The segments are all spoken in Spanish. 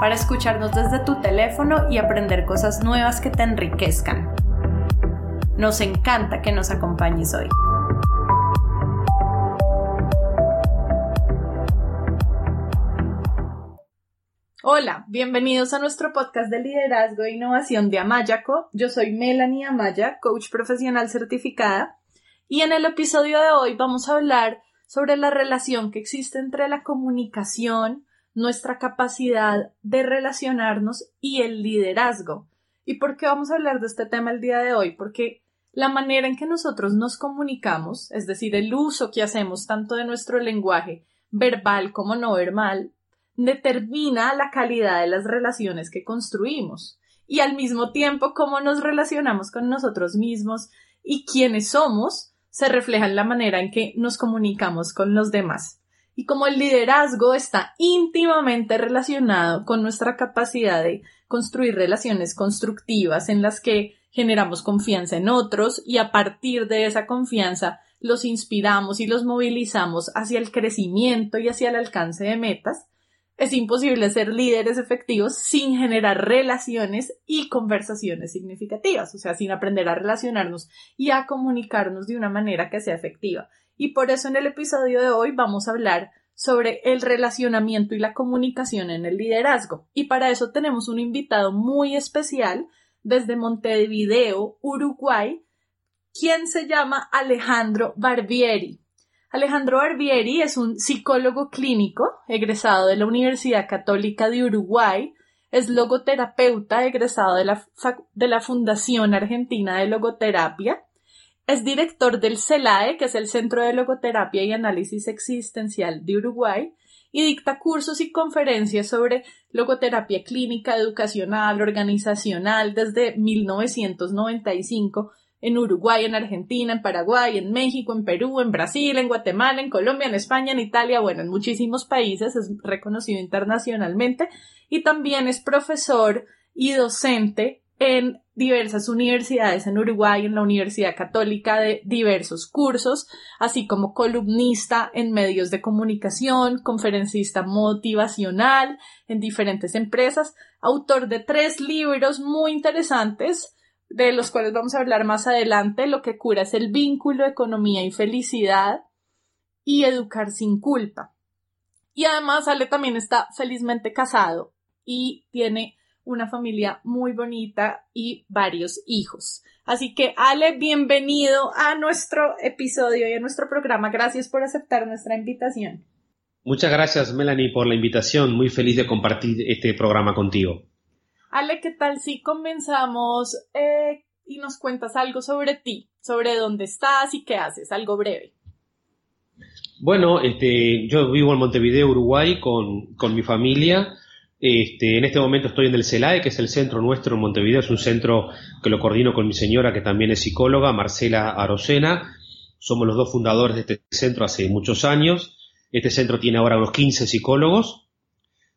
para escucharnos desde tu teléfono y aprender cosas nuevas que te enriquezcan. Nos encanta que nos acompañes hoy. Hola, bienvenidos a nuestro podcast de liderazgo e innovación de Amayaco. Yo soy Melanie Amaya, coach profesional certificada, y en el episodio de hoy vamos a hablar sobre la relación que existe entre la comunicación, nuestra capacidad de relacionarnos y el liderazgo. ¿Y por qué vamos a hablar de este tema el día de hoy? Porque la manera en que nosotros nos comunicamos, es decir, el uso que hacemos tanto de nuestro lenguaje verbal como no verbal, determina la calidad de las relaciones que construimos y al mismo tiempo cómo nos relacionamos con nosotros mismos y quiénes somos se refleja en la manera en que nos comunicamos con los demás. Y como el liderazgo está íntimamente relacionado con nuestra capacidad de construir relaciones constructivas en las que generamos confianza en otros y a partir de esa confianza los inspiramos y los movilizamos hacia el crecimiento y hacia el alcance de metas, es imposible ser líderes efectivos sin generar relaciones y conversaciones significativas, o sea, sin aprender a relacionarnos y a comunicarnos de una manera que sea efectiva. Y por eso en el episodio de hoy vamos a hablar sobre el relacionamiento y la comunicación en el liderazgo. Y para eso tenemos un invitado muy especial desde Montevideo, Uruguay, quien se llama Alejandro Barbieri. Alejandro Barbieri es un psicólogo clínico egresado de la Universidad Católica de Uruguay, es logoterapeuta egresado de la, de la Fundación Argentina de Logoterapia es director del CELAE, que es el Centro de Logoterapia y Análisis Existencial de Uruguay, y dicta cursos y conferencias sobre logoterapia clínica, educacional, organizacional desde 1995 en Uruguay, en Argentina, en Paraguay, en México, en Perú, en Brasil, en Guatemala, en Colombia, en España, en Italia, bueno, en muchísimos países, es reconocido internacionalmente y también es profesor y docente en diversas universidades en Uruguay, en la Universidad Católica de diversos cursos, así como columnista en medios de comunicación, conferencista motivacional en diferentes empresas, autor de tres libros muy interesantes, de los cuales vamos a hablar más adelante. Lo que cura es el vínculo, economía y felicidad y educar sin culpa. Y además Ale también está felizmente casado y tiene una familia muy bonita y varios hijos. Así que Ale, bienvenido a nuestro episodio y a nuestro programa. Gracias por aceptar nuestra invitación. Muchas gracias, Melanie, por la invitación. Muy feliz de compartir este programa contigo. Ale, ¿qué tal si comenzamos eh, y nos cuentas algo sobre ti, sobre dónde estás y qué haces? Algo breve. Bueno, este, yo vivo en Montevideo, Uruguay, con, con mi familia. Este, en este momento estoy en el CELAE, que es el centro nuestro en Montevideo, es un centro que lo coordino con mi señora, que también es psicóloga, Marcela Arocena. Somos los dos fundadores de este centro hace muchos años. Este centro tiene ahora unos 15 psicólogos.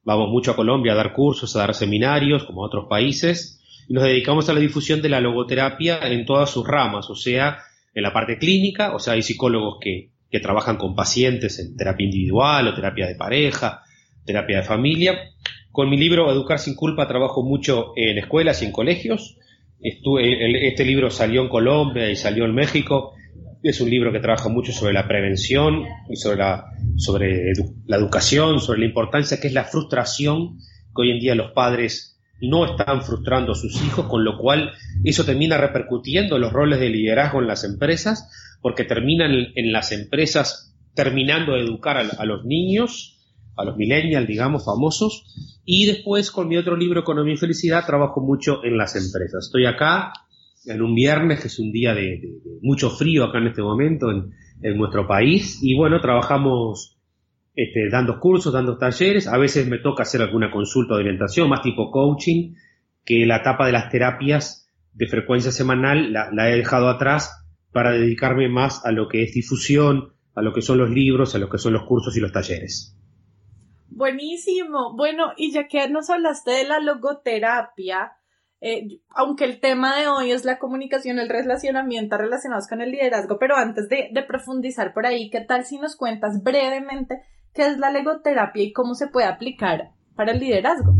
Vamos mucho a Colombia a dar cursos, a dar seminarios, como a otros países. Y nos dedicamos a la difusión de la logoterapia en todas sus ramas, o sea, en la parte clínica, o sea, hay psicólogos que, que trabajan con pacientes en terapia individual o terapia de pareja, terapia de familia, con mi libro Educar sin culpa trabajo mucho en escuelas y en colegios. este libro salió en Colombia y salió en México. Es un libro que trabaja mucho sobre la prevención y sobre la, sobre la educación, sobre la importancia que es la frustración que hoy en día los padres no están frustrando a sus hijos, con lo cual eso termina repercutiendo en los roles de liderazgo en las empresas, porque terminan en las empresas terminando de educar a los niños a los millennials, digamos, famosos. Y después con mi otro libro, Economía y Felicidad, trabajo mucho en las empresas. Estoy acá en un viernes, que es un día de, mucho frío acá en este momento en, nuestro país. Y bueno, trabajamos este, dando cursos, dando talleres. A veces me toca hacer alguna consulta de orientación, más tipo coaching. que la etapa de las terapias de frecuencia semanal la, he dejado atrás para dedicarme más a lo que es difusión, a lo que son los libros, a lo que son los cursos y los talleres. Buenísimo. Bueno, y ya que nos hablaste de la logoterapia, eh, aunque el tema de hoy es la comunicación, el relacionamiento relacionados con el liderazgo, pero antes de, de profundizar por ahí, ¿qué tal si nos cuentas brevemente qué es la logoterapia y cómo se puede aplicar para el liderazgo?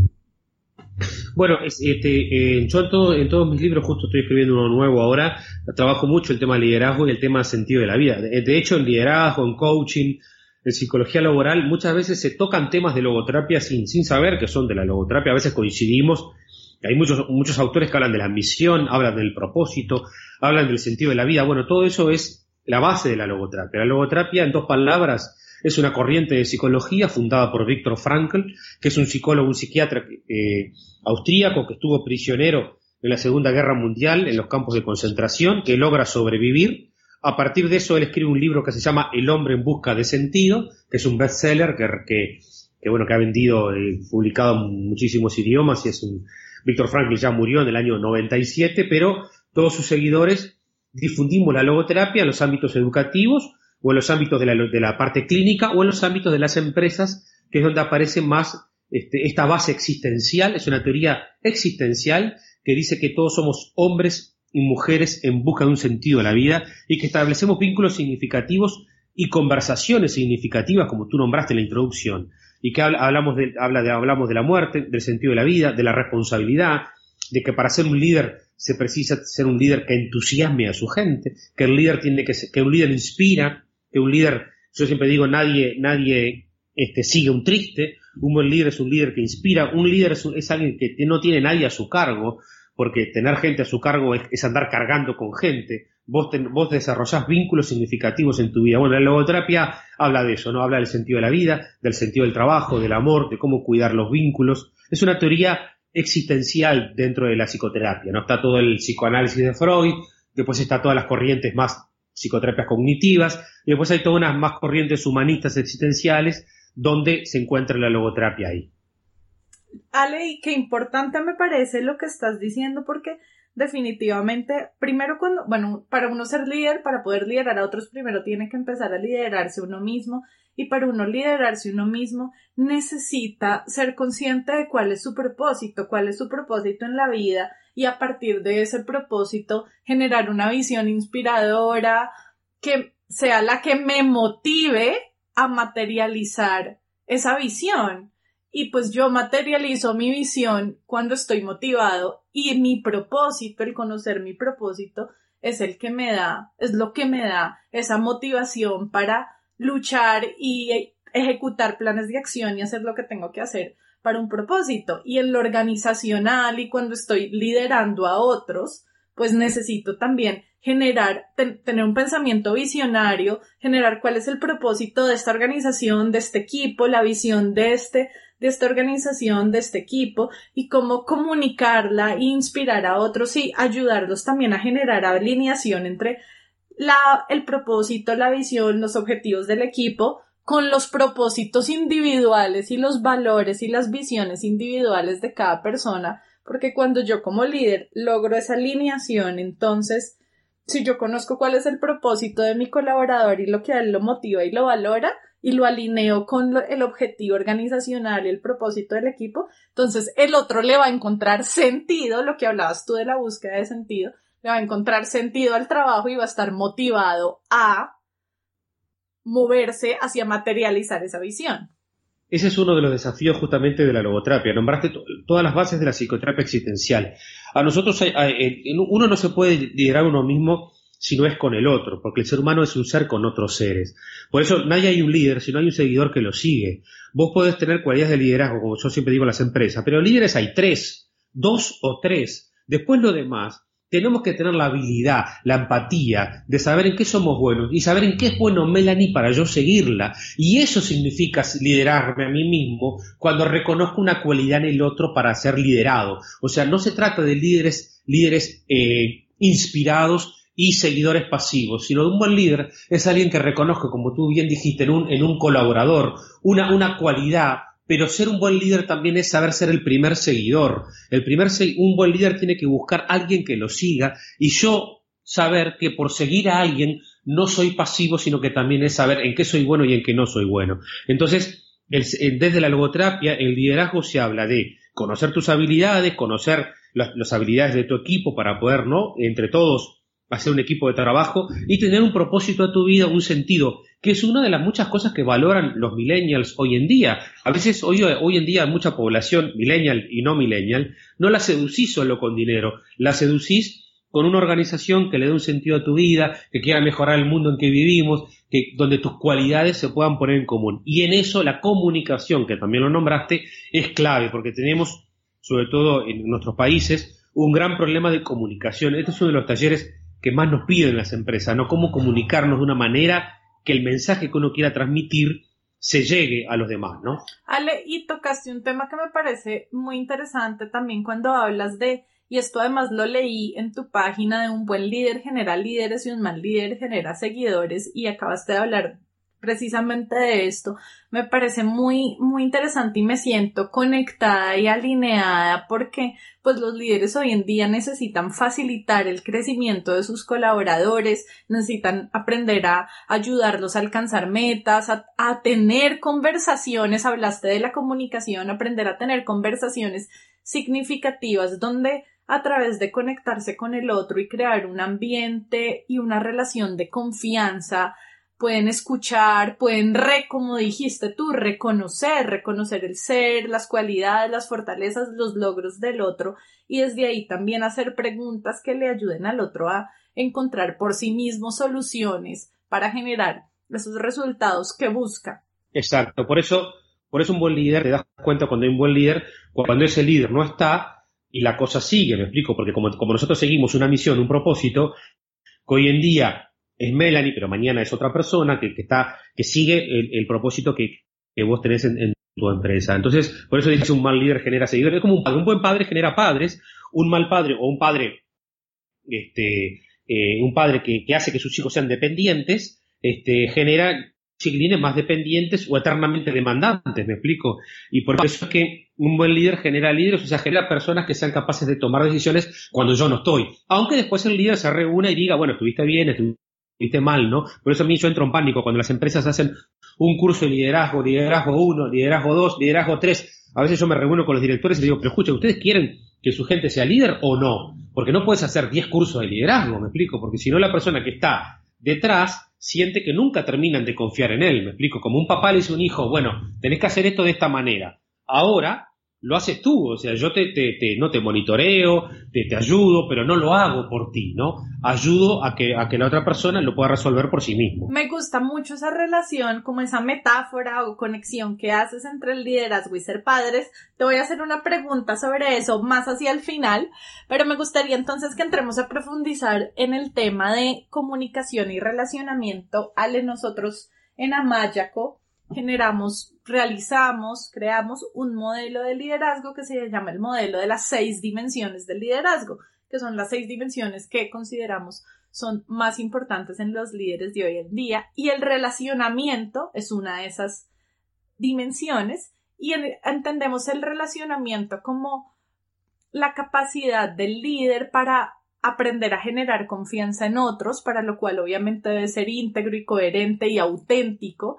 Bueno, este, eh, yo en, todos mis libros, justo estoy escribiendo uno nuevo ahora, trabajo mucho el tema liderazgo y el tema sentido de la vida. De, hecho, en liderazgo, en coaching, en psicología laboral, muchas veces se tocan temas de logoterapia sin, sin saber que son de la logoterapia. A veces coincidimos. Hay muchos, muchos autores que hablan de la misión, hablan del propósito, hablan del sentido de la vida. Bueno, todo eso es la base de la logoterapia. La logoterapia, en dos palabras, es una corriente de psicología fundada por Viktor Frankl, que es un psicólogo, un psiquiatra eh, austríaco que estuvo prisionero en la Segunda Guerra Mundial en los campos de concentración, que logra sobrevivir. A partir de eso, él escribe un libro que se llama El hombre en busca de sentido, que es un bestseller que, que, bueno, que ha vendido, y eh, publicado en muchísimos idiomas y es un, Víctor Frankl ya murió en el año 97, pero todos sus seguidores difundimos la logoterapia en los ámbitos educativos o en los ámbitos de la, de la parte clínica o en los ámbitos de las empresas, que es donde aparece más este, esta base existencial, es una teoría existencial que dice que todos somos hombres y mujeres en busca de un sentido de la vida y que establecemos vínculos significativos y conversaciones significativas, como tú nombraste en la introducción, y que hablamos de, habla de, hablamos de la muerte, del sentido de la vida, de la responsabilidad, de que para ser un líder se precisa ser un líder que entusiasme a su gente, que el líder tiene que que un líder inspira, que un líder, yo siempre digo, nadie, nadie este, sigue un triste, un buen líder es un líder que inspira, un líder es, alguien que no tiene nadie a su cargo, porque tener gente a su cargo es, andar cargando con gente, vos, vos desarrollás vínculos significativos en tu vida. Bueno, la logoterapia habla de eso, ¿no? Habla del sentido de la vida, del sentido del trabajo, del amor, de cómo cuidar los vínculos. Es una teoría existencial dentro de la psicoterapia, ¿no? Está todo el psicoanálisis de Freud, después está todas las corrientes más psicoterapias cognitivas, y después hay todas unas más corrientes humanistas existenciales donde se encuentra la logoterapia ahí. Ale, y qué importante me parece lo que estás diciendo porque definitivamente, primero cuando, bueno, para uno ser líder, para poder liderar a otros, primero tiene que empezar a liderarse uno mismo y para uno liderarse uno mismo necesita ser consciente de cuál es su propósito, cuál es su propósito en la vida y a partir de ese propósito generar una visión inspiradora que sea la que me motive a materializar esa visión. Y pues yo materializo mi visión cuando estoy motivado y mi propósito, el conocer mi propósito, es el que me da, es lo que me da esa motivación para luchar y ejecutar planes de acción y hacer lo que tengo que hacer para un propósito. Y en lo organizacional y cuando estoy liderando a otros, pues necesito también generar, tener un pensamiento visionario, generar cuál es el propósito de esta organización, de este equipo, la visión de este, de esta organización, de este equipo y cómo comunicarla e inspirar a otros y ayudarlos también a generar alineación entre la, el propósito, la visión, los objetivos del equipo con los propósitos individuales y los valores y las visiones individuales de cada persona, porque cuando yo como líder logro esa alineación, entonces si yo conozco cuál es el propósito de mi colaborador y lo que a él lo motiva y lo valora y lo alineo con el objetivo organizacional y el propósito del equipo, entonces el otro le va a encontrar sentido, lo que hablabas tú de la búsqueda de sentido, le va a encontrar sentido al trabajo y va a estar motivado a moverse hacia materializar esa visión. Ese es uno de los desafíos justamente de la logoterapia. Nombraste todas las bases de la psicoterapia existencial. A nosotros, uno no se puede liderar uno mismo si no es con el otro, porque el ser humano es un ser con otros seres. Por eso nadie hay un líder si no hay un seguidor que lo sigue. Vos podés tener cualidades de liderazgo, como yo siempre digo en las empresas, pero líderes hay tres, dos o tres. Después lo demás tenemos que tener la habilidad, la empatía de saber en qué somos buenos y saber en qué es bueno Melanie para yo seguirla. Y eso significa liderarme a mí mismo cuando reconozco una cualidad en el otro para ser liderado. O sea, no se trata de líderes, líderes eh, inspirados y seguidores pasivos, sino de un buen líder es alguien que reconozca, como tú bien dijiste, en un, en un colaborador, una, una cualidad pero ser un buen líder también es saber ser el primer seguidor. El primer un buen líder tiene que buscar a alguien que lo siga y yo saber que por seguir a alguien no soy pasivo, sino que también es saber en qué soy bueno y en qué no soy bueno. Entonces, desde la logoterapia, el liderazgo se habla de conocer tus habilidades, conocer las, habilidades de tu equipo para poder, ¿no? Entre todos hacer un equipo de trabajo y tener un propósito a tu vida, un sentido, que es una de las muchas cosas que valoran los millennials hoy en día. A veces hoy, hoy en día mucha población, millennial y no millennial, no la seducís solo con dinero, la seducís con una organización que le dé un sentido a tu vida, que quiera mejorar el mundo en que vivimos, que, donde tus cualidades se puedan poner en común. Y en eso la comunicación, que también lo nombraste, es clave, porque tenemos, sobre todo en nuestros países, un gran problema de comunicación. Este es uno de los talleres que más nos piden las empresas, ¿no? Cómo comunicarnos de una manera que el mensaje que uno quiera transmitir se llegue a los demás, ¿no? Ale, y tocaste un tema que me parece muy interesante también cuando hablas de y esto además lo leí en tu página de un buen líder genera líderes y un mal líder genera seguidores y acabaste de hablar precisamente de esto. Me parece muy, muy interesante y me siento conectada y alineada porque pues los líderes hoy en día necesitan facilitar el crecimiento de sus colaboradores, necesitan aprender a ayudarlos a alcanzar metas, a, a tener conversaciones, hablaste de la comunicación, aprender a tener conversaciones significativas donde a través de conectarse con el otro y crear un ambiente y una relación de confianza, pueden escuchar, pueden, re, como dijiste tú, reconocer, reconocer el ser, las cualidades, las fortalezas, los logros del otro y desde ahí también hacer preguntas que le ayuden al otro a encontrar por sí mismo soluciones para generar esos resultados que busca. Exacto, por eso, por eso un buen líder, te das cuenta cuando hay un buen líder, cuando ese líder no está, y la cosa sigue, me explico, porque como, nosotros seguimos una misión, un propósito, que hoy en día es Melanie, pero mañana es otra persona que, está, que sigue el, propósito que, vos tenés en, tu empresa. Entonces, por eso dices un mal líder genera seguidores. Es como un, un buen padre genera padres, un mal padre o un padre, este, eh, un padre que, que, hace que sus hijos sean dependientes, este, genera chiquilines más dependientes o eternamente demandantes, me explico. Y por eso es que un buen líder genera líderes, o sea, genera personas que sean capaces de tomar decisiones cuando yo no estoy. Aunque después el líder se reúna y diga, bueno, estuviste bien, estuviste mal, ¿no? Por eso a mí yo entro en pánico cuando las empresas hacen un curso de liderazgo, liderazgo 1, liderazgo 2, liderazgo 3. A veces yo me reúno con los directores y les digo, pero escucha, ¿ustedes quieren que su gente sea líder o no? Porque no puedes hacer 10 cursos de liderazgo, me explico, porque si no la persona que está detrás siente que nunca terminan de confiar en él. Me explico, como un papá le dice a un hijo, bueno, tenés que hacer esto de esta manera. Ahora lo haces tú, o sea, yo te, te, no te monitoreo, te, te, ayudo, pero no lo hago por ti, ¿no? Ayudo a que, a que la otra persona lo pueda resolver por sí mismo. Me gusta mucho esa relación, como esa metáfora o conexión que haces entre el liderazgo y ser padres. Te voy a hacer una pregunta sobre eso más hacia el final, pero me gustaría entonces que entremos a profundizar en el tema de comunicación y relacionamiento. Ale, nosotros en Amayaco generamos, realizamos, creamos un modelo de liderazgo que se llama el modelo de las seis dimensiones del liderazgo, que son las seis dimensiones que consideramos son más importantes en los líderes de hoy en día. Y el relacionamiento es una de esas dimensiones. Y entendemos el relacionamiento como la capacidad del líder para aprender a generar confianza en otros, para lo cual obviamente debe ser íntegro y coherente y auténtico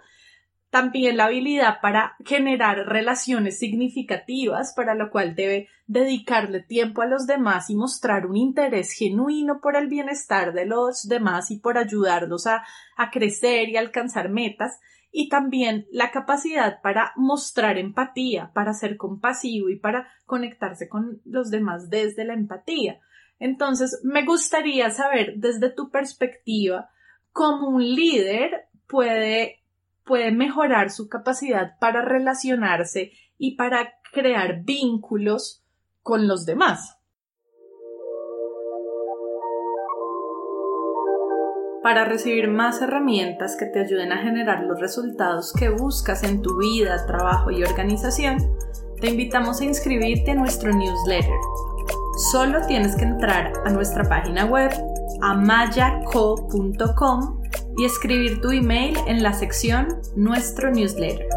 también la habilidad para generar relaciones significativas, para lo cual debe dedicarle tiempo a los demás y mostrar un interés genuino por el bienestar de los demás y por ayudarlos a, a crecer y alcanzar metas, y también la capacidad para mostrar empatía, para ser compasivo y para conectarse con los demás desde la empatía. Entonces, me gustaría saber desde tu perspectiva cómo un líder puede puede mejorar su capacidad para relacionarse y para crear vínculos con los demás. Para recibir más herramientas que te ayuden a generar los resultados que buscas en tu vida, trabajo y organización, te invitamos a inscribirte a nuestro newsletter. Solo tienes que entrar a nuestra página web amayaco.com y escribir tu email en la sección Nuestro newsletter.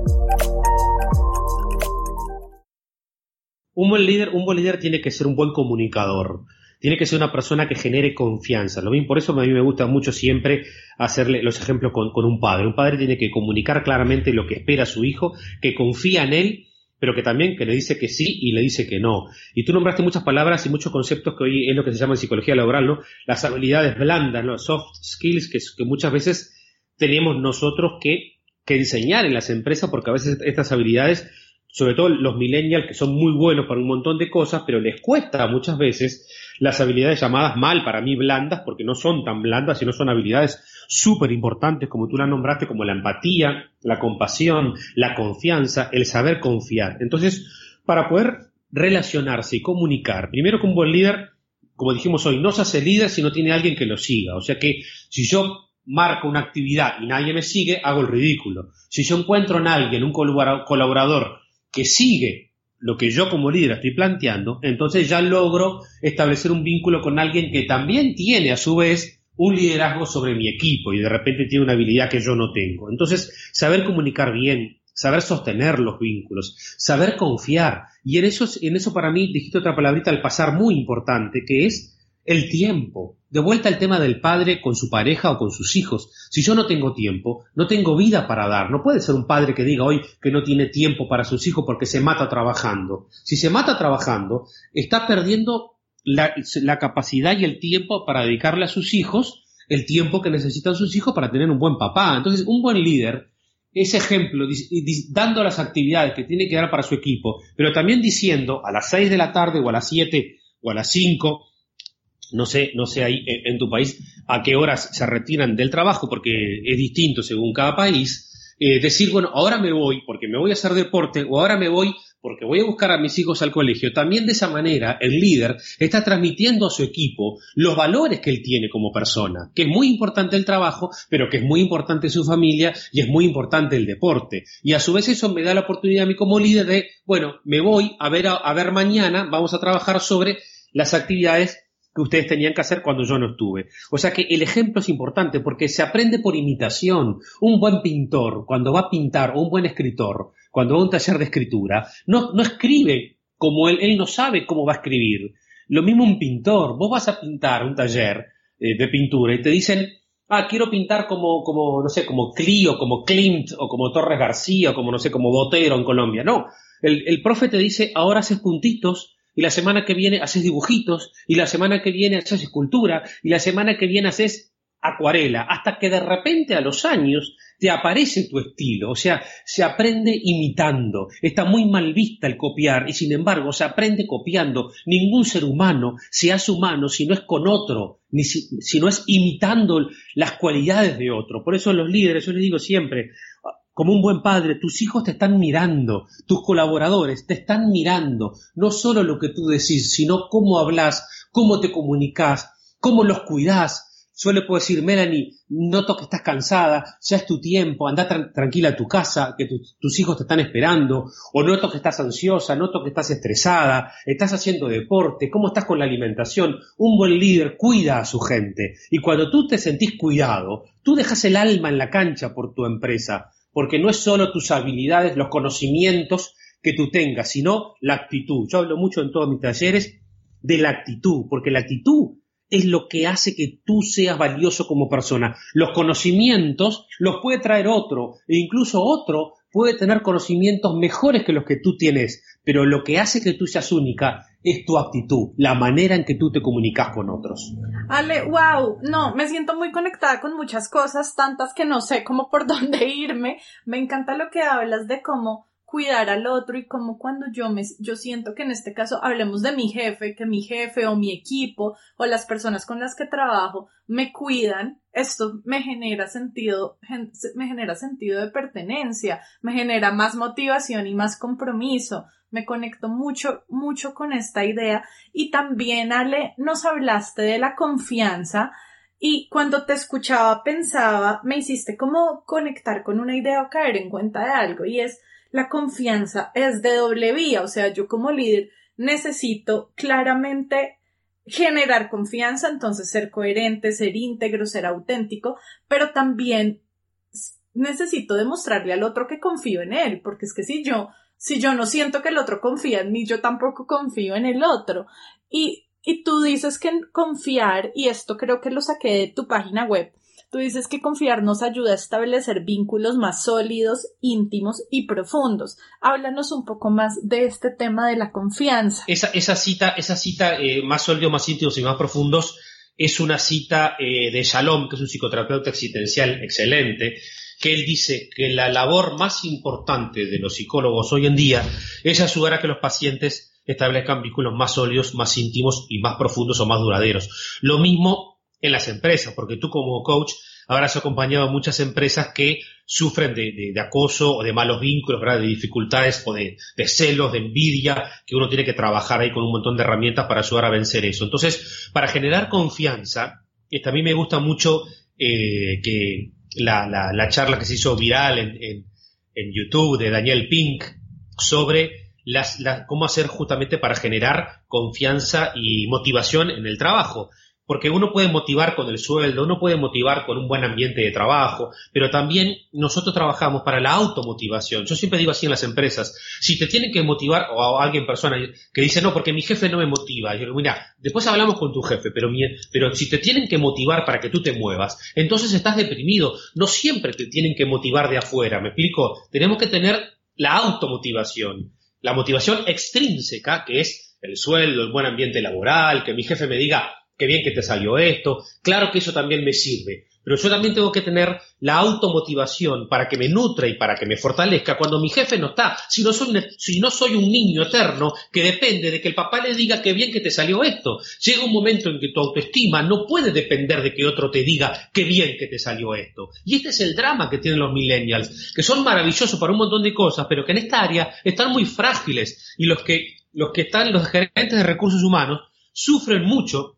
Un buen líder, un buen líder tiene que ser un buen comunicador. Tiene que ser una persona que genere confianza. Lo mismo, por eso a mí me gusta mucho siempre hacerle los ejemplos con, con un padre. Un padre tiene que comunicar claramente lo que espera a su hijo, que confía en él pero que también que le dice que sí y le dice que no. Y tú nombraste muchas palabras y muchos conceptos que hoy es lo que se llama en psicología laboral, ¿no? Las habilidades blandas, ¿no? Soft skills que, muchas veces tenemos nosotros que, que diseñar en las empresas porque a veces estas habilidades sobre todo los millennials que son muy buenos para un montón de cosas, pero les cuesta muchas veces las habilidades llamadas mal para mí blandas, porque no son tan blandas, sino son habilidades súper importantes, como tú las nombraste, como la empatía, la compasión, la confianza, el saber confiar. Entonces, para poder relacionarse y comunicar, primero que un buen líder, como dijimos hoy, no se hace líder si no tiene alguien que lo siga. O sea que si yo marco una actividad y nadie me sigue, hago el ridículo. Si yo encuentro en alguien, un colaborador, que sigue lo que yo como líder estoy planteando, entonces ya logro establecer un vínculo con alguien que también tiene a su vez un liderazgo sobre mi equipo y de repente tiene una habilidad que yo no tengo. Entonces, saber comunicar bien, saber sostener los vínculos, saber confiar. Y en eso, en eso para mí dijiste otra palabrita al pasar muy importante, que es el tiempo. De vuelta al tema del padre con su pareja o con sus hijos. Si yo no tengo tiempo, no tengo vida para dar. No puede ser un padre que diga hoy que no tiene tiempo para sus hijos porque se mata trabajando. Si se mata trabajando, está perdiendo la, capacidad y el tiempo para dedicarle a sus hijos el tiempo que necesitan sus hijos para tener un buen papá. Entonces, un buen líder ese ejemplo, dando las actividades que tiene que dar para su equipo, pero también diciendo a las 6 de la tarde o a las 7 o a las 5 no sé, no sé ahí en tu país a qué horas se retiran del trabajo, porque es distinto según cada país, eh, decir, bueno, ahora me voy porque me voy a hacer deporte o ahora me voy porque voy a buscar a mis hijos al colegio. También de esa manera el líder está transmitiendo a su equipo los valores que él tiene como persona, que es muy importante el trabajo, pero que es muy importante su familia y es muy importante el deporte. Y a su vez eso me da la oportunidad a mí como líder de, bueno, me voy a ver, a ver mañana, vamos a trabajar sobre las actividades que ustedes tenían que hacer cuando yo no estuve. O sea que el ejemplo es importante porque se aprende por imitación. Un buen pintor, cuando va a pintar, o un buen escritor, cuando va a un taller de escritura, no, no escribe como él, él no sabe cómo va a escribir. Lo mismo un pintor, vos vas a pintar un taller eh, de pintura y te dicen, ah, quiero pintar como, como, no sé, como Clio, como Klimt, o como Torres García, o como, no sé, como Botero en Colombia. No, el, el profe te dice, ahora haces puntitos, y la semana que viene haces dibujitos, y la semana que viene haces escultura, y la semana que viene haces acuarela, hasta que de repente a los años te aparece tu estilo, o sea, se aprende imitando. Está muy mal vista el copiar y sin embargo se aprende copiando. Ningún ser humano se hace humano si no es con otro, ni si, no es imitando las cualidades de otro. Por eso los líderes, yo les digo siempre, como un buen padre, tus hijos te están mirando, tus colaboradores te están mirando, no solo lo que tú decís, sino cómo hablas, cómo te comunicas, cómo los cuidás. Yo le puedo decir, Melanie, noto que estás cansada, ya es tu tiempo, anda tranquila a tu casa, que tus hijos te están esperando, o noto que estás ansiosa, noto que estás estresada, estás haciendo deporte, cómo estás con la alimentación. Un buen líder cuida a su gente, y cuando tú te sentís cuidado, tú dejas el alma en la cancha por tu empresa, porque no es solo tus habilidades, los conocimientos que tú tengas, sino la actitud. Yo hablo mucho en todos mis talleres de la actitud, porque la actitud es lo que hace que tú seas valioso como persona. Los conocimientos los puede traer otro, e incluso otro puede tener conocimientos mejores que los que tú tienes, pero lo que hace que tú seas única es tu actitud, la manera en que tú te comunicas con otros. Ale, wow, no, me siento muy conectada con muchas cosas, tantas que no sé cómo por dónde irme. Me encanta lo que hablas de cómo cuidar al otro y como cuando yo me, yo siento que en este caso hablemos de mi jefe, que mi jefe o mi equipo o las personas con las que trabajo me cuidan, esto me genera sentido, me genera sentido de pertenencia, me genera más motivación y más compromiso. Me conecto mucho, mucho con esta idea. Y también Ale, nos hablaste de la confianza. Y cuando te escuchaba pensaba, me hiciste como conectar con una idea o caer en cuenta de algo. Y es la confianza es de doble vía, o sea, yo como líder necesito claramente generar confianza, entonces ser coherente, ser íntegro, ser auténtico, pero también necesito demostrarle al otro que confío en él, porque es que si yo Si yo no siento que el otro confía en mí, yo tampoco confío en el otro. Y, y tú dices que confiar, y esto creo que lo saqué de tu página web, Tú dices que confiar nos ayuda a establecer vínculos más sólidos, íntimos y profundos. Háblanos un poco más de este tema de la confianza. Esa, cita, esa cita eh, más sólidos, más íntimos y más profundos es una cita eh, de Shalom, que es un psicoterapeuta existencial excelente, que él dice que la labor más importante de los psicólogos hoy en día es ayudar a que los pacientes establezcan vínculos más sólidos, más íntimos y más profundos o más duraderos. Lo mismo en las empresas, porque tú como coach habrás acompañado a muchas empresas que sufren de, acoso o de malos vínculos, de dificultades o de, celos, de envidia, que uno tiene que trabajar ahí con un montón de herramientas para ayudar a vencer eso. Entonces, para generar confianza, a mí me gusta mucho eh, que la, charla que se hizo viral en, YouTube de Daniel Pink sobre cómo hacer justamente para generar confianza y motivación en el trabajo porque uno puede motivar con el sueldo, uno puede motivar con un buen ambiente de trabajo, pero también nosotros trabajamos para la automotivación. Yo siempre digo así en las empresas, si te tienen que motivar, o a alguien persona que dice, no, porque mi jefe no me motiva, yo digo, mira, después hablamos con tu jefe, pero, pero si te tienen que motivar para que tú te muevas, entonces estás deprimido, no siempre te tienen que motivar de afuera, ¿me explico? Tenemos que tener la automotivación, la motivación extrínseca, que es el sueldo, el buen ambiente laboral, que mi jefe me diga, qué bien que te salió esto, claro que eso también me sirve, pero yo también tengo que tener la automotivación para que me nutra y para que me fortalezca cuando mi jefe no está, si no soy, si no soy un niño eterno que depende de que el papá le diga qué bien que te salió esto. Llega un momento en que tu autoestima no puede depender de que otro te diga qué bien que te salió esto. Y este es el drama que tienen los millennials, que son maravillosos para un montón de cosas, pero que en esta área están muy frágiles y los que, los que están, los gerentes de recursos humanos, sufren mucho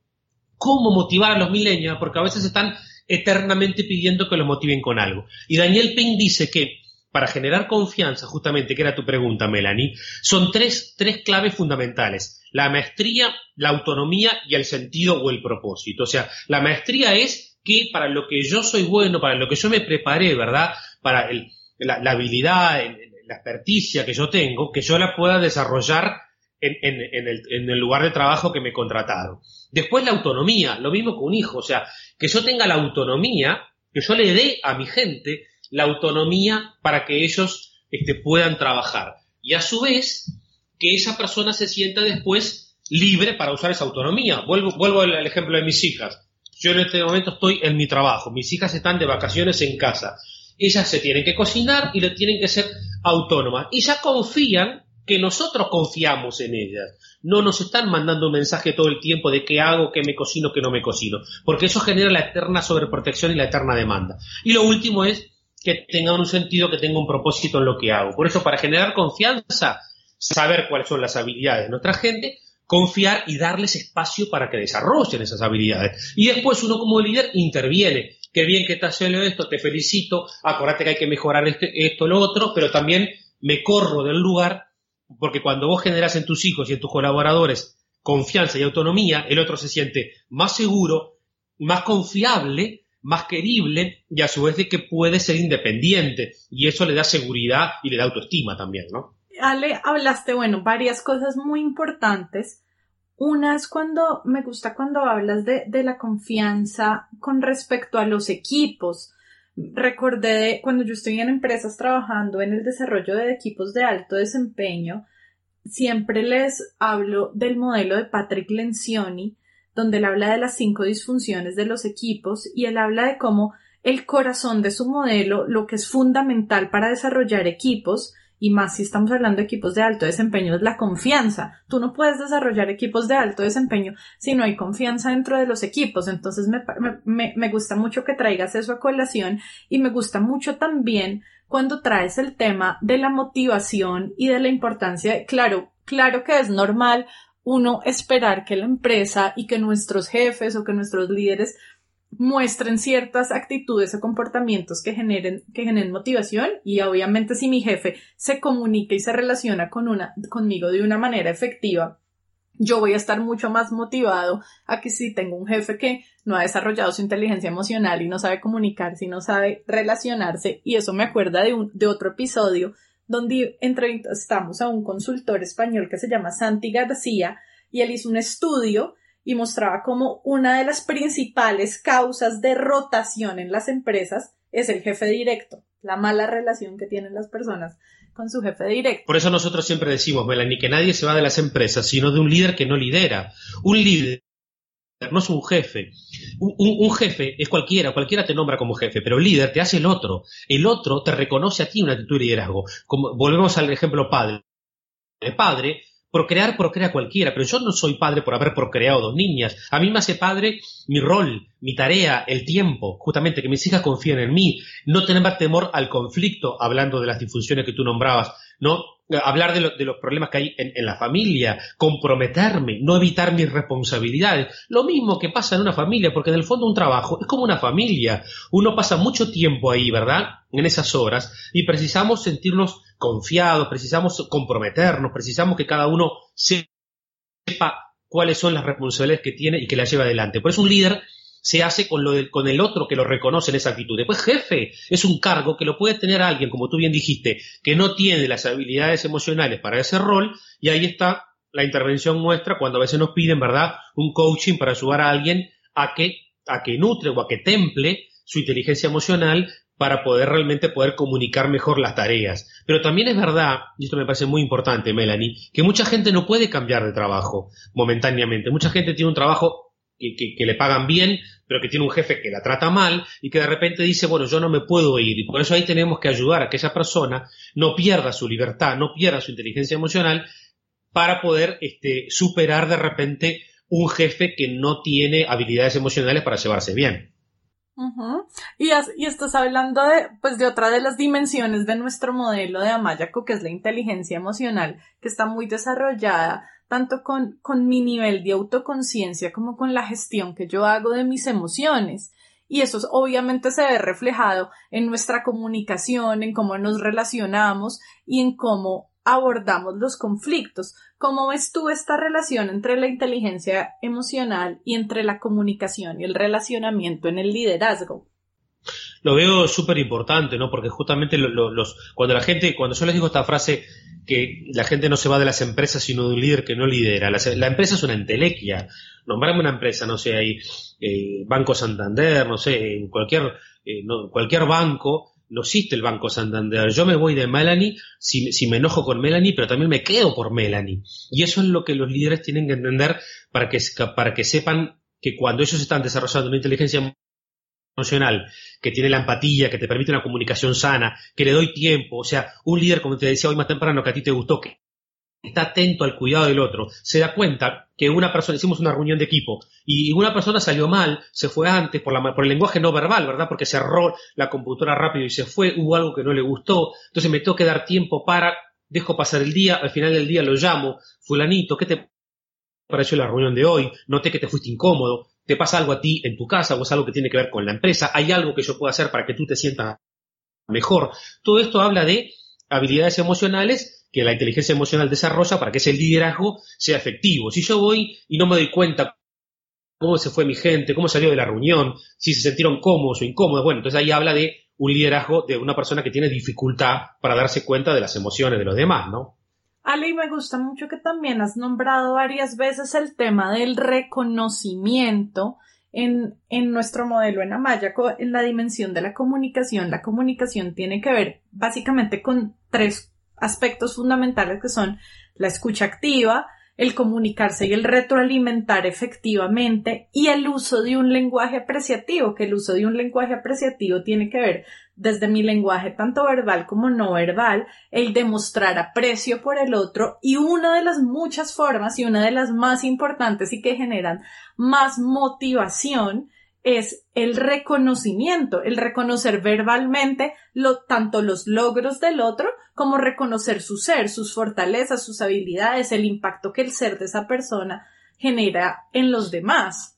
cómo motivar a los millennials, porque a veces están eternamente pidiendo que los motiven con algo. Y Daniel Pink dice que para generar confianza, justamente, que era tu pregunta, Melanie, son tres, tres claves fundamentales. La maestría, la autonomía y el sentido o el propósito. O sea, la maestría es que para lo que yo soy bueno, para lo que yo me preparé, ¿verdad? Para la, habilidad, la experticia que yo tengo, que yo la pueda desarrollar en, el, lugar de trabajo que me contrataron. Después la autonomía, lo mismo que un hijo, o sea, que yo tenga la autonomía, que yo le dé a mi gente la autonomía para que ellos este, puedan trabajar. Y a su vez, que esa persona se sienta después libre para usar esa autonomía. Vuelvo, vuelvo al, ejemplo de mis hijas. Yo en este momento estoy en mi trabajo, mis hijas están de vacaciones en casa. Ellas se tienen que cocinar y tienen que ser autónomas. Y ya confían que nosotros confiamos en ellas. No nos están mandando un mensaje todo el tiempo de qué hago, qué me cocino, qué no me cocino, porque eso genera la eterna sobreprotección y la eterna demanda. Y lo último es que tengan un sentido, que tenga un propósito en lo que hago. Por eso, para generar confianza, saber cuáles son las habilidades de nuestra gente, confiar y darles espacio para que desarrollen esas habilidades. Y después uno como líder interviene. Qué bien que estás haciendo esto, te felicito, acuérdate que hay que mejorar este, esto, lo otro, pero también me corro del lugar porque cuando vos generas en tus hijos y en tus colaboradores confianza y autonomía, el otro se siente más seguro, más confiable, más querible y a su vez de que puede ser independiente. Y eso le da seguridad y le da autoestima también, ¿no? Ale, hablaste, bueno, varias cosas muy importantes. Una es cuando, me gusta cuando hablas de, la confianza con respecto a los equipos recordé cuando yo estoy en empresas trabajando en el desarrollo de equipos de alto desempeño, siempre les hablo del modelo de Patrick Lencioni, donde él habla de las cinco disfunciones de los equipos y él habla de cómo el corazón de su modelo, lo que es fundamental para desarrollar equipos, y más si estamos hablando de equipos de alto desempeño, es la confianza. Tú no puedes desarrollar equipos de alto desempeño si no hay confianza dentro de los equipos. Entonces me, me, me gusta mucho que traigas eso a colación y me gusta mucho también cuando traes el tema de la motivación y de la importancia. Claro, claro que es normal uno esperar que la empresa y que nuestros jefes o que nuestros líderes muestren ciertas actitudes o comportamientos que generen, que generen motivación y obviamente si mi jefe se comunica y se relaciona con una, conmigo de una manera efectiva, yo voy a estar mucho más motivado a que si tengo un jefe que no ha desarrollado su inteligencia emocional y no sabe comunicarse y no sabe relacionarse y eso me acuerda de, un, de otro episodio donde entrevistamos a un consultor español que se llama Santi García y él hizo un estudio y mostraba cómo una de las principales causas de rotación en las empresas es el jefe directo, la mala relación que tienen las personas con su jefe directo. Por eso nosotros siempre decimos, Melanie, que nadie se va de las empresas, sino de un líder que no lidera. Un líder no es un jefe. Un, jefe es cualquiera, cualquiera te nombra como jefe, pero el líder te hace el otro. El otro te reconoce a ti una actitud de liderazgo. Como, volvemos al ejemplo padre. El padre Procrear, procrea cualquiera, pero yo no soy padre por haber procreado dos niñas. A mí me hace padre mi rol, mi tarea, el tiempo, justamente que mis hijas confíen en mí, no tener temor al conflicto, hablando de las disfunciones que tú nombrabas, ¿no? Hablar de, de los problemas que hay en, la familia, comprometerme, no evitar mis responsabilidades. Lo mismo que pasa en una familia, porque en el fondo un trabajo es como una familia. Uno pasa mucho tiempo ahí, ¿verdad? En esas horas, y precisamos sentirnos confiados, precisamos comprometernos, precisamos que cada uno sepa cuáles son las responsabilidades que tiene y que las lleve adelante. Por eso un líder se hace con, lo con el otro que lo reconoce en esa actitud. Después, jefe es un cargo que lo puede tener alguien, como tú bien dijiste, que no tiene las habilidades emocionales para ese rol, y ahí está la intervención nuestra cuando a veces nos piden, ¿verdad?, un coaching para ayudar a alguien a que, a que nutre o a que temple su inteligencia emocional para poder realmente poder comunicar mejor las tareas. Pero también es verdad, y esto me parece muy importante, Melanie, que mucha gente no puede cambiar de trabajo momentáneamente. Mucha gente tiene un trabajo que, le pagan bien, pero que tiene un jefe que la trata mal y que de repente dice, bueno, yo no me puedo ir. Y por eso ahí tenemos que ayudar a que esa persona no pierda su libertad, no pierda su inteligencia emocional para poder este, superar de repente un jefe que no tiene habilidades emocionales para llevarse bien y, y, estás hablando de, pues, de otra de las dimensiones de nuestro modelo de Amayaco, que es la inteligencia emocional, que está muy desarrollada tanto con, con mi nivel de autoconciencia como con la gestión que yo hago de mis emociones. Y eso obviamente se ve reflejado en nuestra comunicación, en cómo nos relacionamos y en cómo abordamos los conflictos. ¿Cómo ves tú esta relación entre la inteligencia emocional y entre la comunicación y el relacionamiento en el liderazgo? Lo veo súper importante, ¿no? Porque justamente los, cuando la gente, cuando yo les digo esta frase que la gente no se va de las empresas sino de un líder que no lidera. La, empresa es una entelequia. Nombrame una empresa, no sé, hay eh, Banco Santander, no sé, cualquier, eh, cualquier banco no existe el Banco Santander. Yo me voy de Melanie si, si, me enojo con Melanie, pero también me quedo por Melanie. Y eso es lo que los líderes tienen que entender para que, para que sepan que cuando ellos están desarrollando una inteligencia emocional, que tiene la empatía, que te permite una comunicación sana, que le doy tiempo, o sea, un líder, como te decía hoy más temprano, que a ti te gustó, que está atento al cuidado del otro, se da cuenta que una persona, hicimos una reunión de equipo, y una persona salió mal, se fue antes por, la, por el lenguaje no verbal, ¿verdad? Porque cerró la computadora rápido y se fue, hubo algo que no le gustó, entonces me tengo que dar tiempo para, dejo pasar el día, al final del día lo llamo, fulanito, ¿qué te pareció la reunión de hoy? Noté que te fuiste incómodo, te pasa algo a ti en tu casa o es algo que tiene que ver con la empresa, hay algo que yo puedo hacer para que tú te sientas mejor. Todo esto habla de habilidades emocionales que la inteligencia emocional desarrolla para que ese liderazgo sea efectivo. Si yo voy y no me doy cuenta cómo se fue mi gente, cómo salió de la reunión, si se sintieron cómodos o incómodos, bueno, entonces ahí habla de un liderazgo de una persona que tiene dificultad para darse cuenta de las emociones de los demás, ¿no? Ale, me gusta mucho que también has nombrado varias veces el tema del reconocimiento en, en nuestro modelo en Amaya, en la dimensión de la comunicación. La comunicación tiene que ver básicamente con tres aspectos fundamentales que son la escucha activa, el comunicarse y el retroalimentar efectivamente y el uso de un lenguaje apreciativo, que el uso de un lenguaje apreciativo tiene que ver desde mi lenguaje tanto verbal como no verbal, el demostrar aprecio por el otro y una de las muchas formas y una de las más importantes y que generan más motivación es el reconocimiento, el reconocer verbalmente lo, tanto los logros del otro como reconocer su ser, sus fortalezas, sus habilidades, el impacto que el ser de esa persona genera en los demás.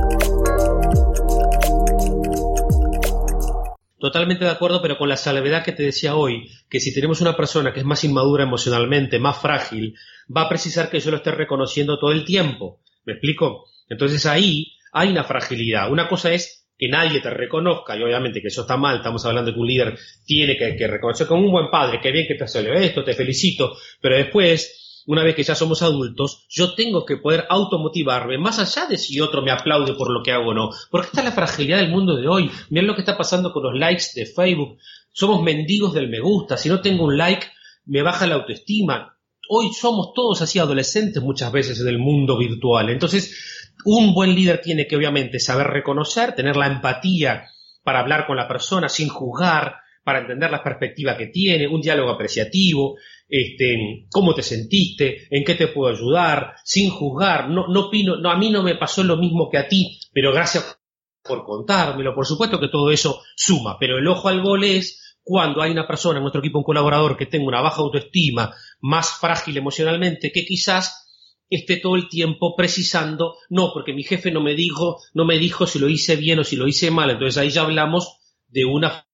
Totalmente de acuerdo, pero con la salvedad que te decía hoy, que si tenemos una persona que es más inmadura emocionalmente, más frágil, va a precisar que yo lo esté reconociendo todo el tiempo. ¿Me explico? Entonces ahí hay una fragilidad. Una cosa es que nadie te reconozca, y obviamente que eso está mal, estamos hablando de que un líder tiene que, que reconocer como un buen padre, que bien que te hace esto, te felicito, pero después una vez que ya somos adultos, yo tengo que poder automotivarme, más allá de si otro me aplaude por lo que hago o no. Porque esta es la fragilidad del mundo de hoy. Miren lo que está pasando con los likes de Facebook. Somos mendigos del me gusta. Si no tengo un like, me baja la autoestima. Hoy somos todos así adolescentes muchas veces en el mundo virtual. Entonces, un buen líder tiene que obviamente saber reconocer, tener la empatía para hablar con la persona sin juzgar, para entender la perspectiva que tiene, un diálogo apreciativo, este, cómo te sentiste, en qué te puedo ayudar, sin juzgar, no, no opino, no, a mí no me pasó lo mismo que a ti, pero gracias por contármelo, por supuesto que todo eso suma, pero el ojo al gol es cuando hay una persona en nuestro equipo, un colaborador que tenga una baja autoestima, más frágil emocionalmente, que quizás esté todo el tiempo precisando, no, porque mi jefe no me dijo, no me dijo si lo hice bien o si lo hice mal, entonces ahí ya hablamos de una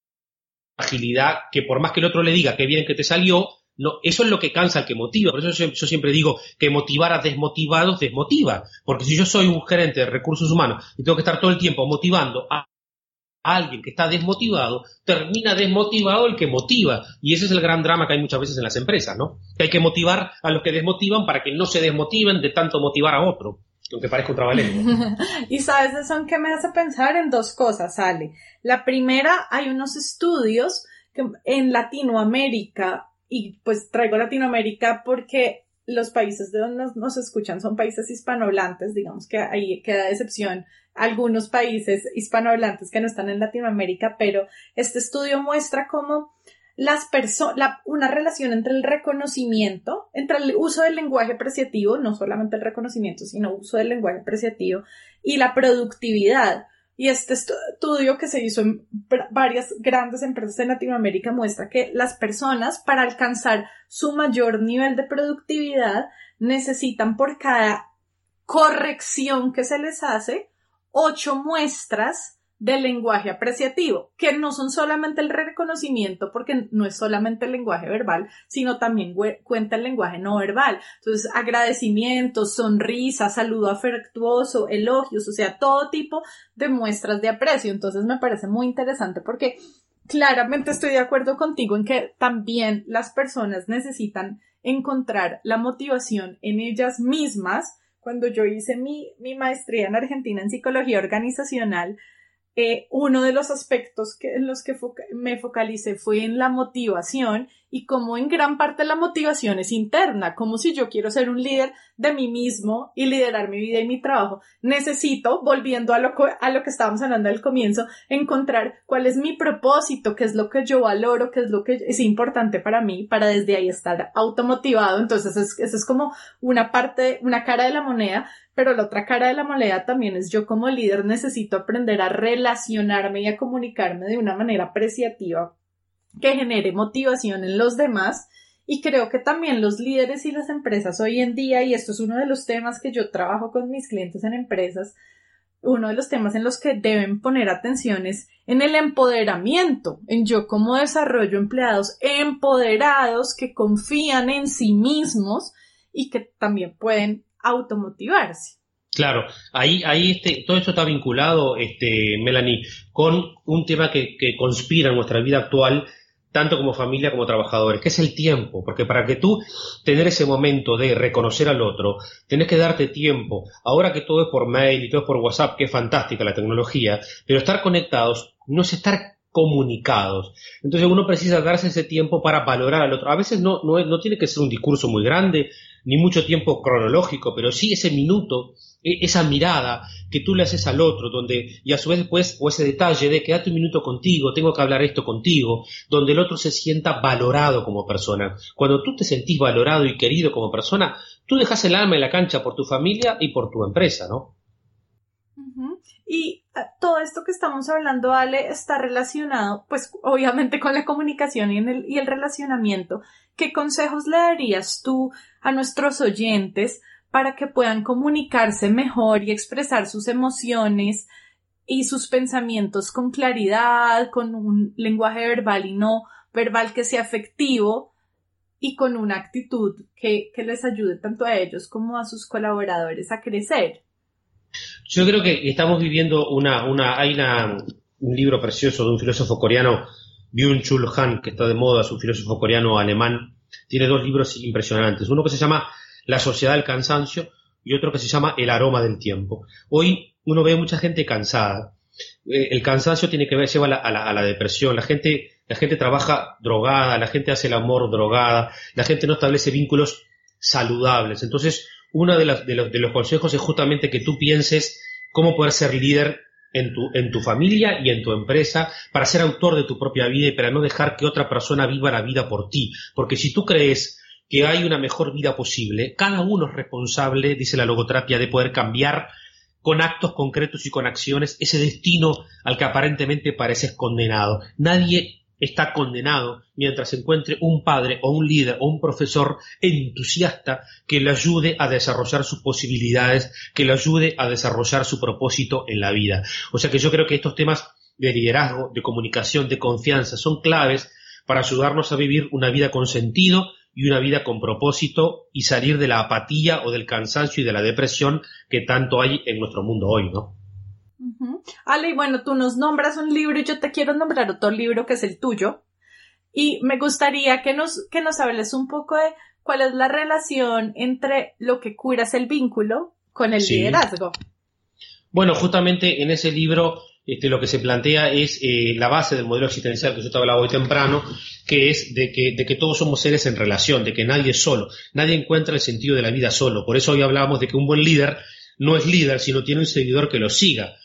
agilidad que por más que el otro le diga qué bien que te salió, no, eso es lo que cansa que motiva. Por eso yo, siempre digo que motivar a desmotivados desmotiva. Porque si yo soy un gerente de recursos humanos y tengo que estar todo el tiempo motivando a, alguien que está desmotivado, termina desmotivado el que motiva. Y ese es el gran drama que hay muchas veces en las empresas, ¿no? Que hay que motivar a los que desmotivan para que no se desmotiven de tanto motivar a otro. Aunque parezca un trabalengua. y sabes, eso que me hace pensar en dos cosas, Ale. La primera, hay unos estudios que en Latinoamérica, y pues traigo Latinoamérica porque los países de donde nos, escuchan son países hispanohablantes, digamos que ahí queda excepción algunos países hispanohablantes que no están en Latinoamérica, pero este estudio muestra cómo las personas, una relación entre el reconocimiento, entre el uso del lenguaje apreciativo, no solamente el reconocimiento, sino uso del lenguaje apreciativo y la productividad. Y este estudio que se hizo en varias grandes empresas en Latinoamérica muestra que las personas para alcanzar su mayor nivel de productividad necesitan por cada corrección que se les hace ocho muestras del lenguaje apreciativo, que no son solamente el reconocimiento, porque no es solamente el lenguaje verbal, sino también cuenta el lenguaje no verbal. Entonces, agradecimientos, sonrisas, saludo afectuoso, elogios, o sea, todo tipo de muestras de aprecio. Entonces, me parece muy interesante porque claramente estoy de acuerdo contigo en que también las personas necesitan encontrar la motivación en ellas mismas. Cuando yo hice mi, mi maestría en Argentina en psicología organizacional, eh, uno de los aspectos que, en los que me focalicé fue en la motivación y como en gran parte la motivación es interna, como si yo quiero ser un líder de mí mismo y liderar mi vida y mi trabajo, necesito, volviendo a lo, a lo que estábamos hablando al comienzo, encontrar cuál es mi propósito, qué es lo que yo valoro, qué es lo que es importante para mí, para desde ahí estar automotivado. Entonces, eso es, es como una parte, una cara de la moneda, pero la otra cara de la moneda también es yo como líder necesito aprender a relacionarme y a comunicarme de una manera apreciativa que genere motivación en los demás. Y creo que también los líderes y las empresas hoy en día, y esto es uno de los temas que yo trabajo con mis clientes en empresas, uno de los temas en los que deben poner atención es en el empoderamiento, en yo como desarrollo empleados empoderados que confían en sí mismos y que también pueden automotivarse. Claro, ahí, ahí este, todo esto está vinculado, este, Melanie, con un tema que, que conspira en nuestra vida actual, tanto como familia como trabajadores, que es el tiempo, porque para que tú tener ese momento de reconocer al otro, tenés que darte tiempo. Ahora que todo es por mail y todo es por WhatsApp, que es fantástica la tecnología, pero estar conectados no es estar comunicados. Entonces uno precisa darse ese tiempo para valorar al otro. A veces no, no, no tiene que ser un discurso muy grande, ni mucho tiempo cronológico, pero sí ese minuto, e, esa mirada que tú le haces al otro, donde, y a su vez después, o ese detalle de quédate un minuto contigo, tengo que hablar esto contigo, donde el otro se sienta valorado como persona. Cuando tú te sentís valorado y querido como persona, tú dejas el alma en la cancha por tu familia y por tu empresa, ¿no? Y eh, todo esto que estamos hablando, Ale, está relacionado, pues obviamente con la comunicación y, el, y el relacionamiento. ¿Qué consejos le darías tú a nuestros oyentes para que puedan comunicarse mejor y expresar sus emociones y sus pensamientos con claridad, con un lenguaje verbal y no verbal que sea efectivo y con una actitud que, les ayude tanto a ellos como a sus colaboradores a crecer. Yo creo que estamos viviendo una, una, hay un libro precioso de un filósofo coreano, Byung-Chul Han, que está de moda, es un filósofo coreano alemán. Tiene dos libros impresionantes. Uno que se llama La sociedad del cansancio y otro que se llama El aroma del tiempo. Hoy uno ve mucha gente cansada. Eh, el cansancio tiene que ver, lleva a la, a la depresión. La gente la gente trabaja drogada, la gente hace el amor drogada, la gente no establece vínculos saludables. Entonces, uno de, de, los, de los consejos es justamente que tú pienses cómo poder ser líder en tu, en tu familia y en tu empresa para ser autor de tu propia vida y para no dejar que otra persona viva la vida por ti. Porque si tú crees que hay una mejor vida posible, cada uno es responsable, dice la logoterapia, de poder cambiar con actos concretos y con acciones ese destino al que aparentemente pareces condenado. Nadie está condenado mientras encuentre un padre o un líder o un profesor entusiasta que le ayude a desarrollar sus posibilidades, que le ayude a desarrollar su propósito en la vida. O sea que yo creo que estos temas de liderazgo, de comunicación, de confianza son claves para ayudarnos a vivir una vida con sentido y una vida con propósito y salir de la apatía o del cansancio y de la depresión que tanto hay en nuestro mundo hoy, ¿no? Ale, y bueno, tú nos nombras un libro y yo te quiero nombrar otro libro que es el tuyo. Y me gustaría que nos, que nos hables un poco de cuál es la relación entre lo que curas el vínculo con el liderazgo. Bueno, justamente en ese libro este, lo que se plantea es eh, la base del modelo existencial que yo te hablaba hoy temprano, que es de que, de que todos somos seres en relación, de que nadie es solo, nadie encuentra el sentido de la vida solo. Por eso hoy hablábamos de que un buen líder no es líder, sino tiene un seguidor que lo siga.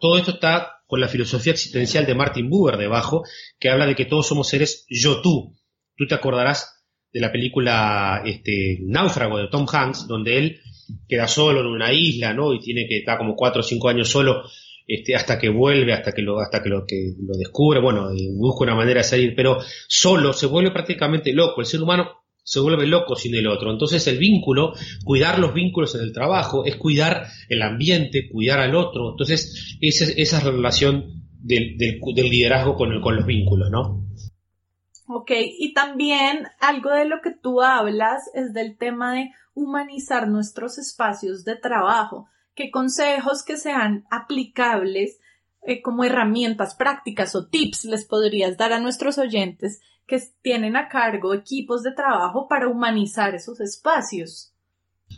Todo esto está con la filosofía existencial de Martin Buber debajo, que habla de que todos somos seres yo-tú. Tú te acordarás de la película este, Náufrago de Tom Hanks, donde él queda solo en una isla, ¿no? Y tiene que estar como cuatro o cinco años solo este, hasta que vuelve, hasta que lo, hasta que lo, que lo descubre, bueno, busca una manera de salir, pero solo se vuelve prácticamente loco. El ser humano se vuelve loco sin el otro. Entonces el vínculo, cuidar los vínculos en el trabajo, es cuidar el ambiente, cuidar al otro. Entonces esa, esa es la relación del, liderazgo con, el, con los vínculos, ¿no? Ok, y también algo de lo que tú hablas es del tema de humanizar nuestros espacios de trabajo. ¿Qué consejos que sean aplicables eh, como herramientas prácticas o tips les podrías dar a nuestros oyentes que tienen a cargo equipos de trabajo para humanizar esos espacios.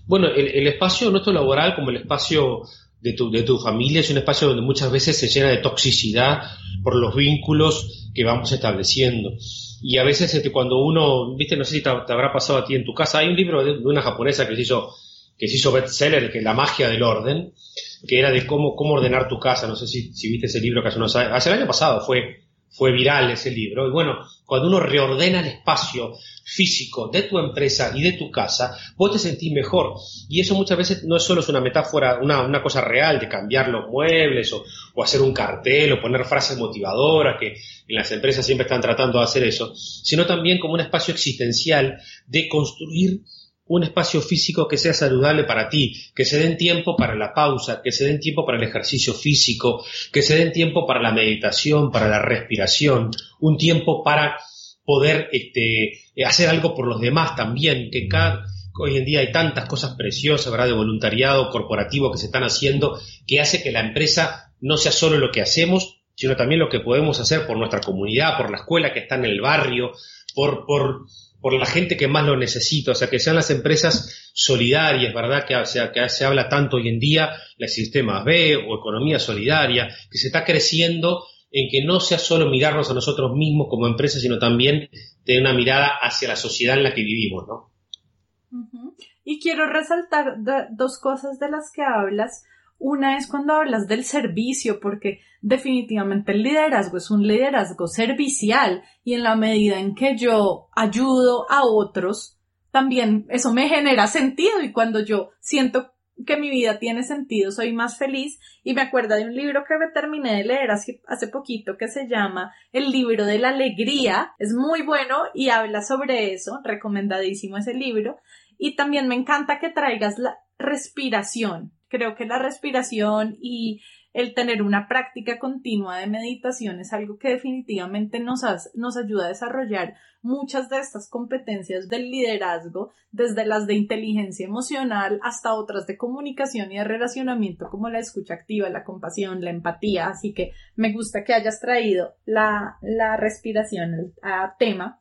Bueno, el, espacio nuestro laboral, como el espacio de tu, de tu familia, es un espacio donde muchas veces se llena de toxicidad por los vínculos que vamos estableciendo. Y a veces este, cuando uno, viste, no sé si te, habrá pasado a ti en tu casa, hay un libro de, una japonesa que se hizo que se hizo bestseller, que es La magia del orden, que era de cómo, cómo ordenar tu casa. No sé si, viste ese libro que hace unos hace el año pasado fue fue viral ese libro. Y bueno, cuando uno reordena el espacio físico de tu empresa y de tu casa, vos te sentís mejor. Y eso muchas veces no es solo es una metáfora, una, una cosa real de cambiar los muebles o, o, hacer un cartel o poner frases motivadoras que en las empresas siempre están tratando de hacer eso, sino también como un espacio existencial de construir un espacio físico que sea saludable para ti, que se den tiempo para la pausa, que se den tiempo para el ejercicio físico, que se den tiempo para la meditación, para la respiración, un tiempo para poder este, hacer algo por los demás también, que cada, hoy en día hay tantas cosas preciosas, ¿verdad?, de voluntariado corporativo que se están haciendo, que hace que la empresa no sea solo lo que hacemos, sino también lo que podemos hacer por nuestra comunidad, por la escuela que está en el barrio, por, por por la gente que más lo necesita, o sea, que sean las empresas solidarias, ¿verdad? Que, sea, que se habla tanto hoy en día, el sistema B o economía solidaria, que se está creciendo en que no sea solo mirarnos a nosotros mismos como empresa, sino también tener una mirada hacia la sociedad en la que vivimos, ¿no? Y quiero resaltar dos cosas de las que hablas. Una es cuando hablas del servicio, porque definitivamente el liderazgo es un liderazgo servicial y en la medida en que yo ayudo a otros, también eso me genera sentido y cuando yo siento que mi vida tiene sentido, soy más feliz. Y me acuerdo de un libro que me terminé de leer hace, hace poquito que se llama El libro de la alegría, es muy bueno y habla sobre eso, recomendadísimo ese libro. Y también me encanta que traigas la respiración, creo que la respiración y el tener una práctica continua de meditación es algo que definitivamente nos, nos ayuda a desarrollar muchas de estas competencias del liderazgo, desde las de inteligencia emocional hasta otras de comunicación y de relacionamiento como la escucha activa, la compasión, la empatía. Así que me gusta que hayas traído la, la respiración a tema.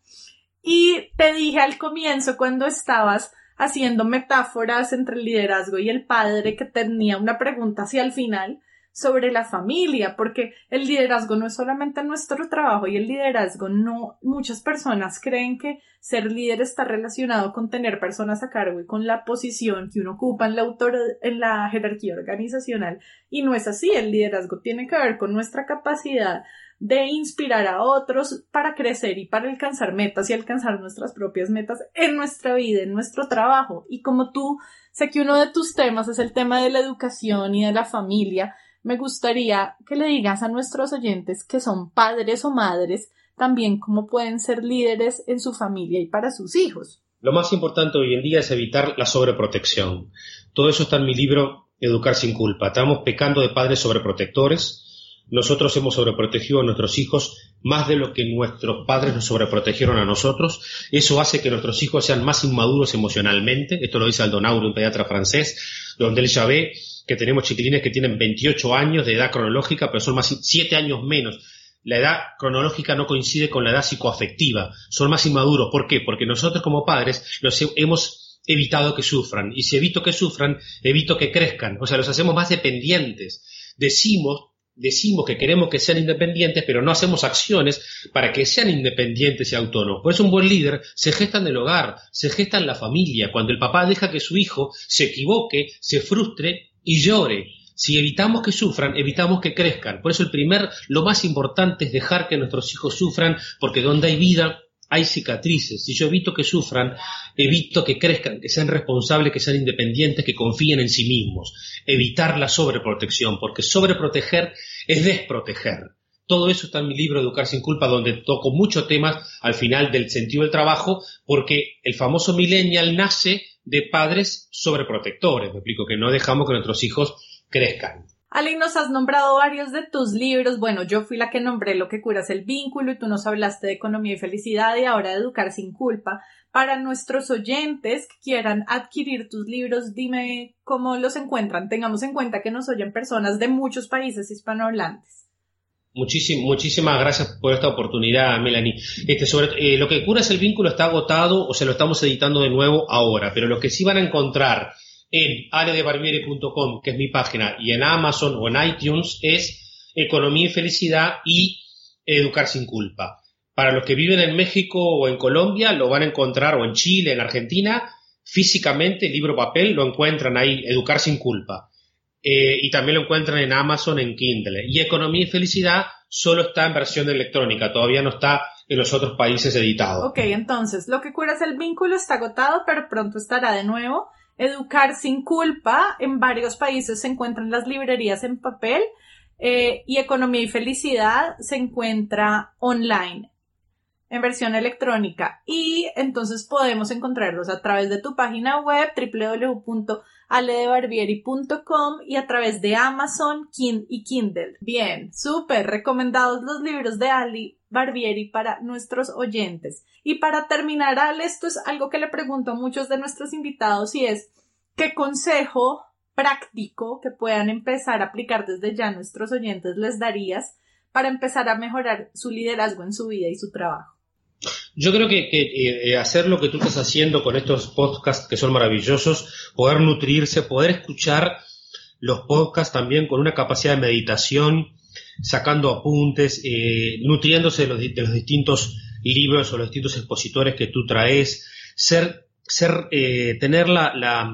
Y te dije al comienzo cuando estabas haciendo metáforas entre el liderazgo y el padre que tenía una pregunta hacia el final sobre la familia, porque el liderazgo no es solamente nuestro trabajo y el liderazgo no, muchas personas creen que ser líder está relacionado con tener personas a cargo y con la posición que uno ocupa en la, autor en la jerarquía organizacional y no es así, el liderazgo tiene que ver con nuestra capacidad de inspirar a otros para crecer y para alcanzar metas y alcanzar nuestras propias metas en nuestra vida, en nuestro trabajo. Y como tú, sé que uno de tus temas es el tema de la educación y de la familia, me gustaría que le digas a nuestros oyentes que son padres o madres también cómo pueden ser líderes en su familia y para sus hijos. Lo más importante hoy en día es evitar la sobreprotección. Todo eso está en mi libro Educar sin culpa. Estamos pecando de padres sobreprotectores. Nosotros hemos sobreprotegido a nuestros hijos más de lo que nuestros padres nos sobreprotegieron a nosotros. Eso hace que nuestros hijos sean más inmaduros emocionalmente. Esto lo dice Aldonauro, un pediatra francés, donde él ya ve que tenemos chiquilines que tienen 28 años de edad cronológica, pero son más 7 años menos. La edad cronológica no coincide con la edad psicoafectiva, son más inmaduros. ¿Por qué? Porque nosotros como padres los hemos evitado que sufran, y si evito que sufran, evito que crezcan, o sea, los hacemos más dependientes. Decimos decimos que queremos que sean independientes, pero no hacemos acciones para que sean independientes y autónomos. Por eso un buen líder se gesta en el hogar, se gesta en la familia, cuando el papá deja que su hijo se equivoque, se frustre y llore. Si evitamos que sufran, evitamos que crezcan. Por eso el primer, lo más importante es dejar que nuestros hijos sufran, porque donde hay vida hay cicatrices. Si yo evito que sufran, evito que crezcan, que sean responsables, que sean independientes, que confíen en sí mismos. Evitar la sobreprotección, porque sobreproteger es desproteger. Todo eso está en mi libro Educar sin culpa, donde toco muchos temas al final del sentido del trabajo, porque el famoso millennial nace de padres sobreprotectores, me explico, que no dejamos que nuestros hijos crezcan. Ale, nos has nombrado varios de tus libros. Bueno, yo fui la que nombré Lo que curas el vínculo y tú nos hablaste de economía y felicidad y ahora de educar sin culpa. Para nuestros oyentes que quieran adquirir tus libros, dime cómo los encuentran. Tengamos en cuenta que nos oyen personas de muchos países hispanohablantes muchísimas gracias por esta oportunidad, Melanie. Este, sobre, eh, lo que cura es el vínculo está agotado o se lo estamos editando de nuevo ahora, pero lo que sí van a encontrar en aledebarbieri.com, que es mi página, y en Amazon o en iTunes es Economía y Felicidad y Educar sin Culpa. Para los que viven en México o en Colombia, lo van a encontrar, o en Chile, en Argentina, físicamente, libro papel, lo encuentran ahí, Educar sin Culpa. Eh, y también lo encuentran en Amazon en Kindle. Y Economía y Felicidad solo está en versión electrónica, todavía no está en los otros países editado. Ok, entonces, lo que cura es el vínculo está agotado, pero pronto estará de nuevo. Educar sin culpa, en varios países se encuentran las librerías en papel eh, y Economía y Felicidad se encuentra online en versión electrónica y entonces podemos encontrarlos a través de tu página web www.aledebarbieri.com y a través de Amazon y Kindle. Bien, súper recomendados los libros de Ali Barbieri para nuestros oyentes. Y para terminar, Ale, esto es algo que le pregunto a muchos de nuestros invitados y es ¿qué consejo práctico que puedan empezar a aplicar desde ya nuestros oyentes les darías para empezar a mejorar su liderazgo en su vida y su trabajo? Yo creo que, eh, hacer lo que tú estás haciendo con estos podcasts que son maravillosos, poder nutrirse, poder escuchar los podcasts también con una capacidad de meditación, sacando apuntes, eh, nutriéndose de los, distintos libros o los distintos expositores que tú traes, ser, ser, eh, tener la, la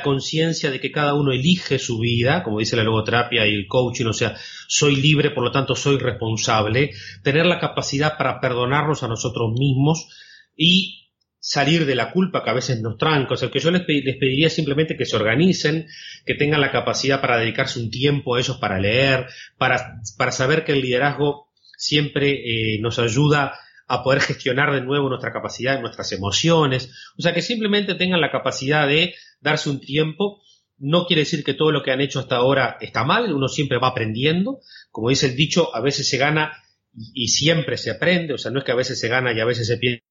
conciencia de que cada uno elige su vida, como dice la logoterapia y el coaching, o sea, soy libre, por lo tanto soy responsable, tener la capacidad para perdonarnos a nosotros mismos y salir de la culpa que a veces nos tranca. O sea, que yo les, pediría simplemente que se organicen, que tengan la capacidad para dedicarse un tiempo a ellos para leer, para, para saber que el liderazgo siempre eh, nos ayuda a poder gestionar de nuevo nuestra capacidad, nuestras emociones. O sea, que simplemente tengan la capacidad de darse un tiempo. No quiere decir que todo lo que han hecho hasta ahora está mal, uno siempre va aprendiendo. Como dice el dicho, a veces se gana y siempre se aprende, o sea, no es que a veces se gana y a veces se pierde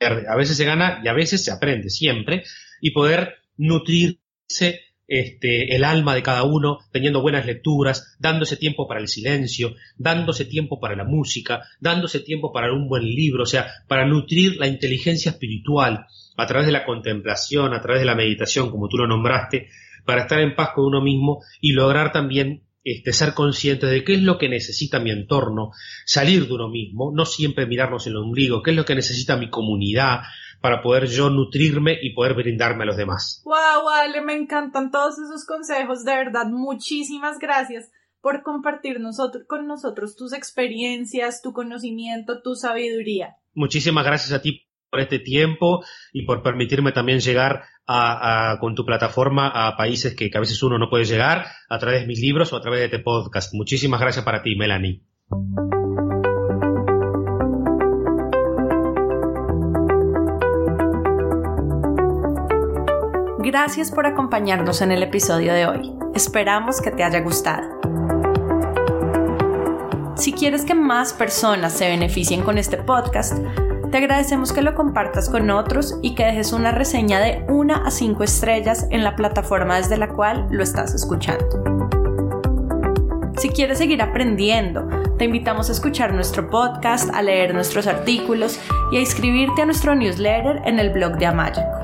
a veces se gana y a veces se aprende, siempre, y poder nutrirse este, el alma de cada uno, teniendo buenas lecturas, dándose tiempo para el silencio, dándose tiempo para la música, dándose tiempo para un buen libro, o sea, para nutrir la inteligencia espiritual a través de la contemplación, a través de la meditación, como tú lo nombraste, para estar en paz con uno mismo y lograr también este, ser consciente de qué es lo que necesita mi entorno, salir de uno mismo, no siempre mirarnos el ombligo, qué es lo que necesita mi comunidad para poder yo nutrirme y poder brindarme a los demás. Wow, vale, me encantan todos esos consejos, de verdad, muchísimas gracias por compartir nosotros, con nosotros tus experiencias, tu conocimiento, tu sabiduría. Muchísimas gracias a ti por este tiempo y por permitirme también llegar con tu plataforma a países que, a veces uno no puede llegar a través de mis libros o a través de este podcast. Muchísimas gracias para ti, Melanie. Gracias por acompañarnos en el episodio de hoy. Esperamos que te haya gustado. Si quieres que más personas se beneficien con este podcast, te agradecemos que lo compartas con otros y que dejes una reseña de 1 a 5 estrellas en la plataforma desde la cual lo estás escuchando. Si quieres seguir aprendiendo, te invitamos a escuchar nuestro podcast, a leer nuestros artículos y a inscribirte a nuestro newsletter en el blog de Amayaco,